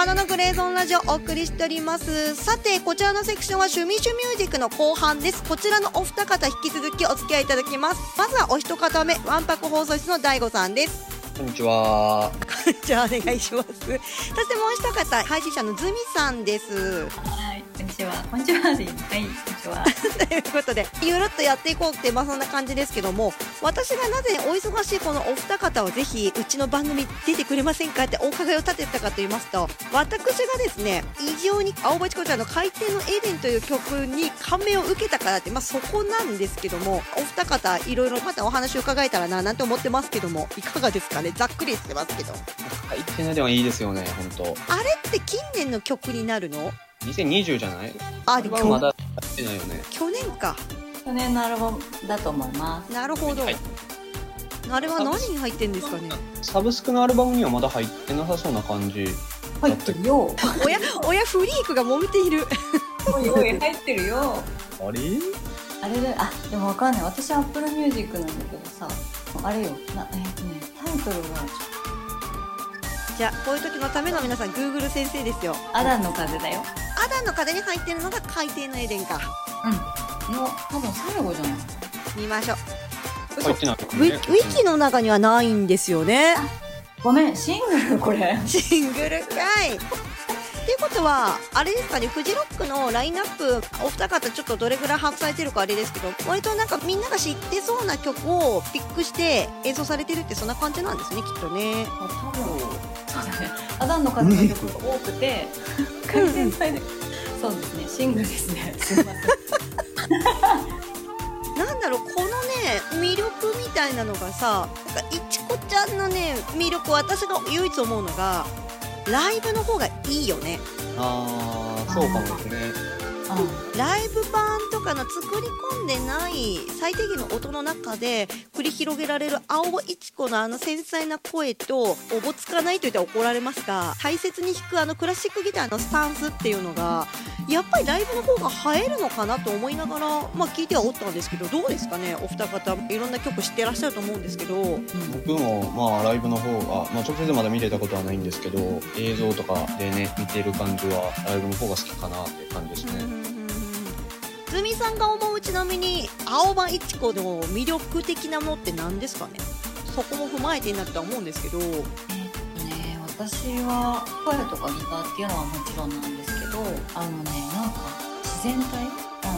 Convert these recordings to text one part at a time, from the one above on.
マナのグレーゾーンラジオお送りしております。さてこちらのセクションは趣味趣ミュージックの後半です。こちらのお二方引き続きお付き合いいただきます。まずはお一方目わんぱく放送室の大悟さんです。こんにちは。じゃあお願いします。そしてもう一方配信者のズミさんです。はい、こんにちは。こんにちは。はい、こんにちは。ということでゆるっとやっていこうってまあそんな感じですけども私がなぜお忙しいこのお二方をぜひうちの番組出てくれませんかってお伺いを立てたかと言いますと私がですね異常に青葉チコちゃんの「海底のエデン」という曲に感銘を受けたからってまあそこなんですけどもお二方いろいろまたお話を伺えたらななんて思ってますけどもいかがですかね？ざっくりしてますけど入ってないではいいですよね、本あれって近年の曲になるの？当。2020じゃない？あでこれはまだ入ってないよね。去年か去年のアルバムだと思います。なるほど、はいあれは何に入ってんですかね？サブスクのアルバムにはまだ入ってなさそうな感じ。入ってるよ。親親フリークが揉めているおいおい、入ってるよ。あれ？あれで、あ、でもわかんない。私、 Apple Music なんだけどさ、あれよ。なえっ、とね、タイトルが、じゃあこういう時のための皆さん Google 先生ですよアダンの風だよ。アダンの風に入ってるのが海底のエデンかうん。の、多分最後じゃない見ましょう入ってないよね。ウィウィキの中にはないんですよねごめん、シングルこれ。シングルかいっていうことはあれですかねフジロックのラインナップお二方ちょっとどれぐらい把握されてるかあれですけど割となんかみんなが知ってそうな曲をピックして演奏されてるってそんな感じなんですねきっとねあ、多分。そうだね。アダンの風の曲が多くて、回転祭で。そうですね、シングルですね。すみません。なんだろうこのね魅力みたいなのがさなんかいちこちゃんのね魅力私が唯一思うのがライブの方がいいよねあー、そうかもですね。ライブ版とかの作り込んでない最低限の音の中で繰り広げられる青尾一子のあの繊細な声とおぼつかないと言って怒られますが大切に弾くあのクラシックギターのスタンスっていうのがやっぱりライブの方が映えるのかなと思いながら、まあ、聞いてはおったんですけどどうですかね？お二方いろんな曲知ってらっしゃると思うんですけど。僕もまあライブの方が、まあ直接まだ見れたことはないんですけど、映像とかでね、見てる感じはライブの方が好きかなっていう感じですね。ズミさんが思うちなみに青葉一子の魅力的なものって何ですかね？そこも踏まえてになるとは思うんですけど。えーっとね、私は声とかギターっていうのはもちろんなんですけどあのねなんか自然体な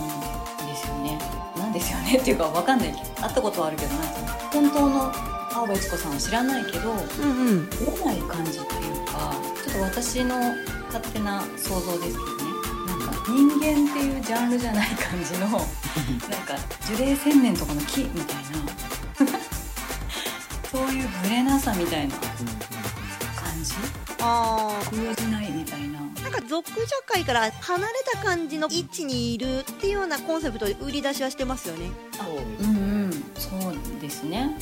んですよね。なんですよね っていうかわかんない。けど会ったことはあるけどなんてい。うの本当の青葉一子さんを知らないけどうんうん。出ない感じっていうかちょっと私の勝手な想像ですけど人間っていうジャンルじゃない感じのなんか樹齢千年とかの木みたいな そういうブレなさみたいな感じ？あ通じないみたいな。ーなんか族女界から離れた感じの位置にいるっていうようなコンセプトで売り出しはしてますよねそうですうんうんそうですね。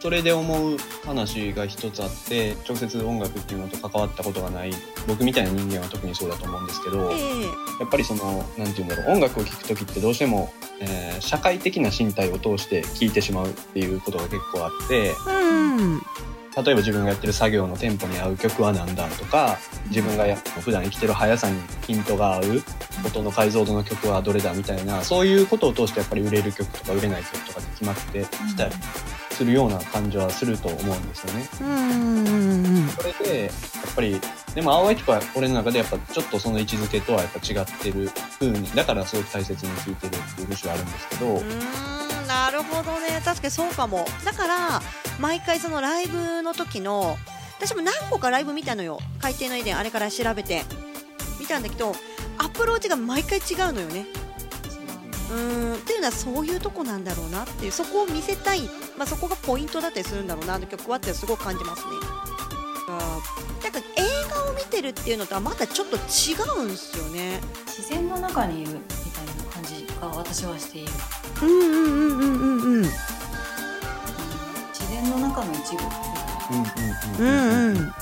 それで思う話が一つあって、直接音楽っていうのと関わったことがない、僕みたいな人間は特にそうだと思うんですけど、ええ。やっぱりその、なんて言うんだろう、音楽を聴くときってどうしても、えー社会的な身体を通して聴いてしまうっていうことが結構あって、うん例えば自分がやってる作業のテンポに合う曲は何だとか、自分がや普段生きてる速さにピントが合う音の解像度の曲はどれだみたいな、そういうことを通してやっぱり売れる曲とか売れない曲とかって決まってきたりするような感じはすると思うんですよね。それで、やっぱり、でも青い子は俺の中でやっぱちょっとその位置づけとはやっぱ違ってる風に、だからすごく大切に聴いてるっていう節はあるんですけど、うーんなるほどね。確かにそうかも。だから毎回そのライブの時の私も何個かライブ見たのよ。海底のエデンあれから調べて。見たんだけどアプローチが毎回違うのよね。うーん。っていうのはそういうとこなんだろうなっていう。そこを見せたい、まあ、そこがポイントだったりするんだろうな。あの曲はってすごく感じますね。なんか映画を見てるっていうのとはまたちょっと違うんですよね。自然の中にいるみたいな感じが私はしている、うんうんうんうんうんうん。自然の中の一部うんうん。うんうん。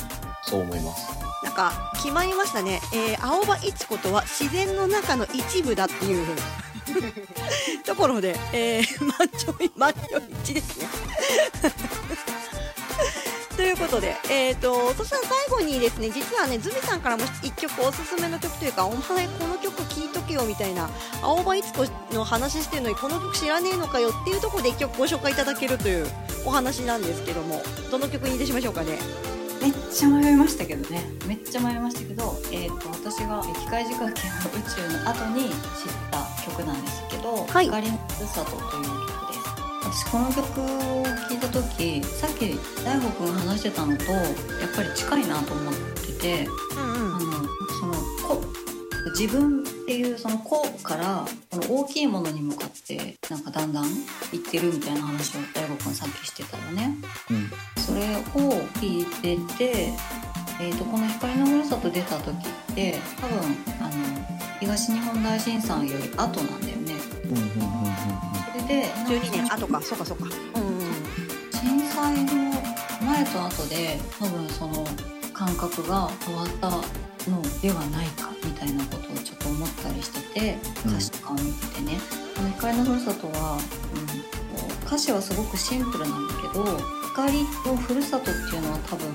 そう思います。なんか決まりましたね、えー、青葉一子とは自然の中の一部だっていう。ところで、えー、満潮満潮一致ですね。ということで、えーと、そしたら最後にですね実はねズミさんからも1曲おすすめの曲というかお前この曲聴いとけよみたいな青葉いつ子の話してるのにこの曲知らねえのかよっていうところで1曲ご紹介いただけるというお話なんですけどもどの曲にいたしましょうかね？めっちゃ迷いましたけどね。めっちゃ迷いましたけど、えーと、私が機械仕掛けの宇宙の後に知った曲なんですけど「はい、光のふるさと」という曲です。私この曲を聴いた時さっき大悟くんが話してたのとやっぱり近いなと思ってて、うんうん、あのそのこ自分っていうその個からこの大きいものに向かってなんかだんだんいってるみたいな話を大悟くんさっきしてたよね。うん、それを聞いててえーと、この「光のふるさと」出た時って多分あの東日本大震災より後なんだよね。うんうんうんうん、それで12年後かそうかそうか、うんうん、震災の前と後で多分その感覚が変わったのではないかみたいなことをちょっと思ったりしてて歌詞とかを見ててね「うん、光のふるさとは」うん、歌詞はすごくシンプルなんだけど光のふるさとっていうのは多分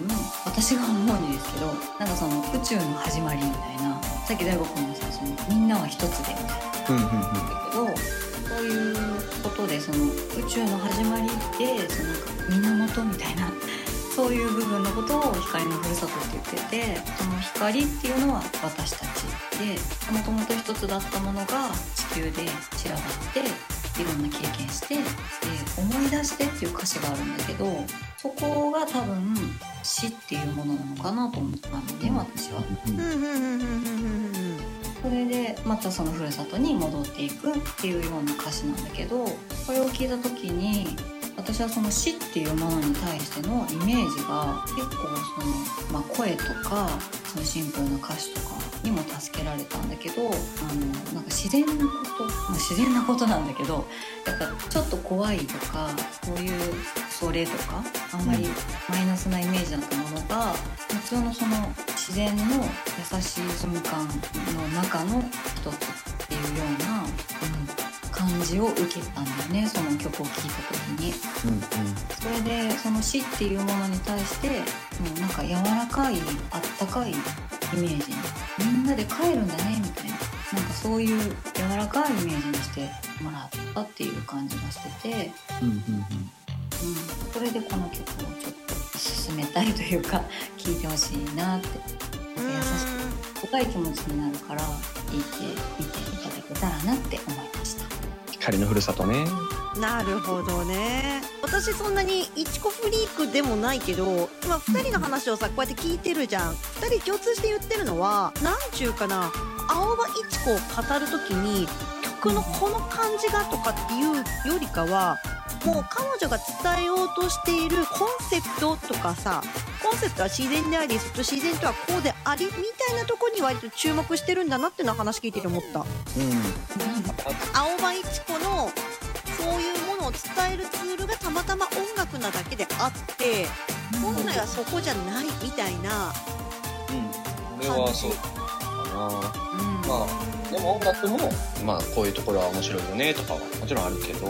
私が思うにですけどなんかその宇宙の始まりみたいなさっき大悟君もさそのみんなは一つでみたいな。だけどそういうことでその宇宙の始まりでそのなんか源みたいなそういう部分のことを光のふるさとって言っててその光っていうのは私たちでもともと一つだったものが地球で散らばっていろんな経験してで思い出してっていう歌詞があるんだけどそこが多分死っていうものなのかなと思ったのね私は。それでまたそのふるさとに戻っていくっていうような歌詞なんだけどこれを聞いた時に私はその死っていうものに対してのイメージが結構その、まあ、声とかそのシンプルな歌詞とかにも助けられたんだけどあのなんか自然なこと、まあ、自然なことなんだけどやっぱちょっと怖いとかそういうそれとかあんまりマイナスなイメージだったものが普通のその自然の優しい瞬間の中の一つっていうような、うん。感じを受けたんだよねそのの死っていうものに対してもうなんか柔らかいあったかいイメージ。みんなで帰るんだねみたいな。なんかそういう柔らかいイメージにしてもらったっていう感じがしてて、うんうんうん。うん、それでこの曲をちょっと進めたいというか 聴いてほしいなって。優しく深い気持ちになるから聴いてみていただけたらなって思います。光のふるさとね。なるほどね。私そんなにいちこフリークでもないけど今2人の話をさこうやって聞いてるじゃん。2人共通して言ってるのは何ちゅうかな青葉いちこを語る時に曲のこの感じがとかっていうよりかはもう彼女が伝えようとしているコンセプトとかさコンセプトは自然であり自然とはこうでありみたいなとこに割と注目してるんだなっていうのは話聞いてて思った、うん、青葉一子のそういうものを伝えるツールがたまたま音楽なだけであって本来はそこじゃないみたいなうん。俺はそう。かな、うん、まあでも音楽もまあこういうところは面白いよねとかはもちろんあるけど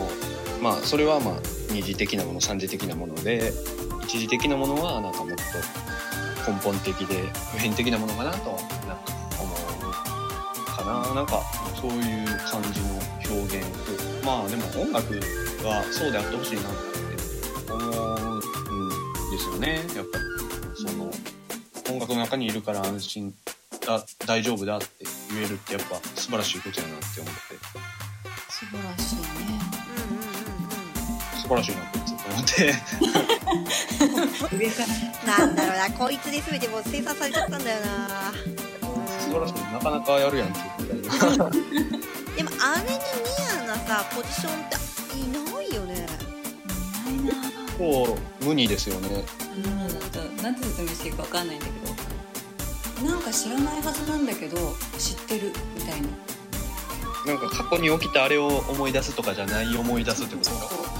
まあそれはまあ二次的なもの三次的なもので一時的なものはなんかもっと根本的で普遍的なものかなとなんか思うかな。なんかそういう感じの表現をまあでも音楽はそうであってほしいなって思うんですよね。やっぱりその音楽の中にいるから安心。だ大丈夫だって言えるってやっぱ素晴らしいことやなって思って。素晴らしいね。素晴らしいなって思って。上からなんだろうなこいつで全てもう生産されちゃったんだよな。素晴らしいなかなかやるやんって言ってでもあれにニアなさポジションっていないよね。いないな。こう無二ですよね。うんなんて説明していいか分かんないんだけど。なんか知らないはずなんだけど知ってるみたいな。なんか過去に起きたあれを思い出すとかじゃない思い出すってことですか？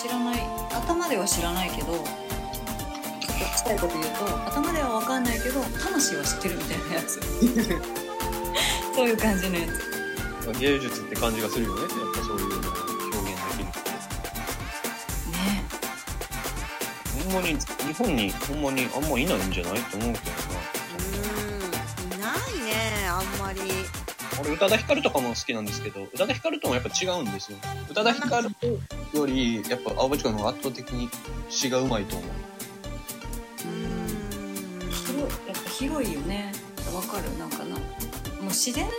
知らない。頭では知らないけどしたいこと言うと頭では分かんないけど魂は知ってるみたいなやつ。そういう感じのやつ。芸術って感じがするよね。やっぱそういうのを表現できるって。ねねほんまに日本にほんまにあんまいないんじゃない？と思うけどな。うーん。いないねあんまり俺宇多田ヒカルとかも好きなんですけど宇多田ヒカルともやっぱ違うんですよ。宇多田ヒカルよりやっぱ青葉地区の方が圧倒的に詩がうまいと思う。うーん広いやっぱ広いよね。わかる。なんかなもう自然の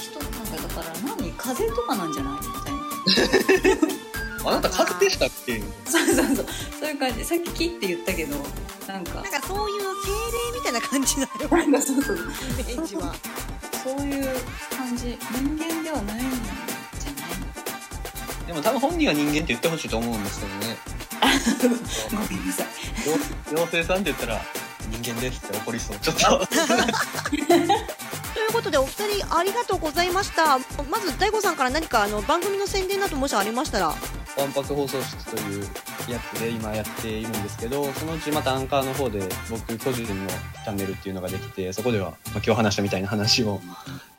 人なんかだから何風とかなんじゃないみたいな。あなた風でしたっけ？そうそうそう。そういう感じ。さっき木って言ったけどなんか。なんかそういう精霊みたいな感じなのよ。なんかそうそう。イメージはそういう感じ。人間ではないんじゃないでも多分本人は人間って言ってほしいと思うんですけどね。ごめんなさい。妖精さんって言ったら人間ですって怒りそう。ちょっと。ということでお二人ありがとうございました。まず大悟さんから何かあの番組の宣伝などもしありましたら。わんぱく放送室というやつで今やっているんですけどそのうちまたアンカーの方で僕個人のチャンネルっていうのができてそこでは、まあ、今日話したみたいな話を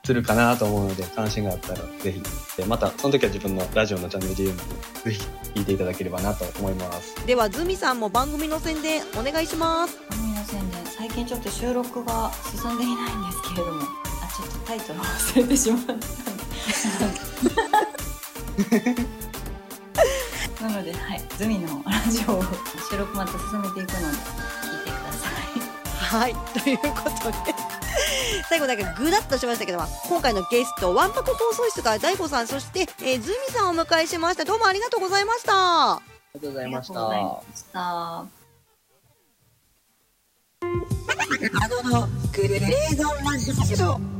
するかなと思うので関心があったらぜひでまたその時は自分のラジオのチャンネルで言うのでぜひ聞いていただければなと思います。ではズミさんも番組の宣伝お願いします。番組の宣伝最近ちょっと収録が進んでいないんですけれどもあちょっとタイトルを忘れてしまったなのではいズミのラジオを収録また進めていくので聞いてください。はいということで。最後だけぐだっとしましたけども今回のゲストわんぱく放送室から大悟さんそして、えーズミさんをお迎えしました。どうもありがとうございました。ありがとうござありがいましとうございまたした。あのグレーゾンラジオ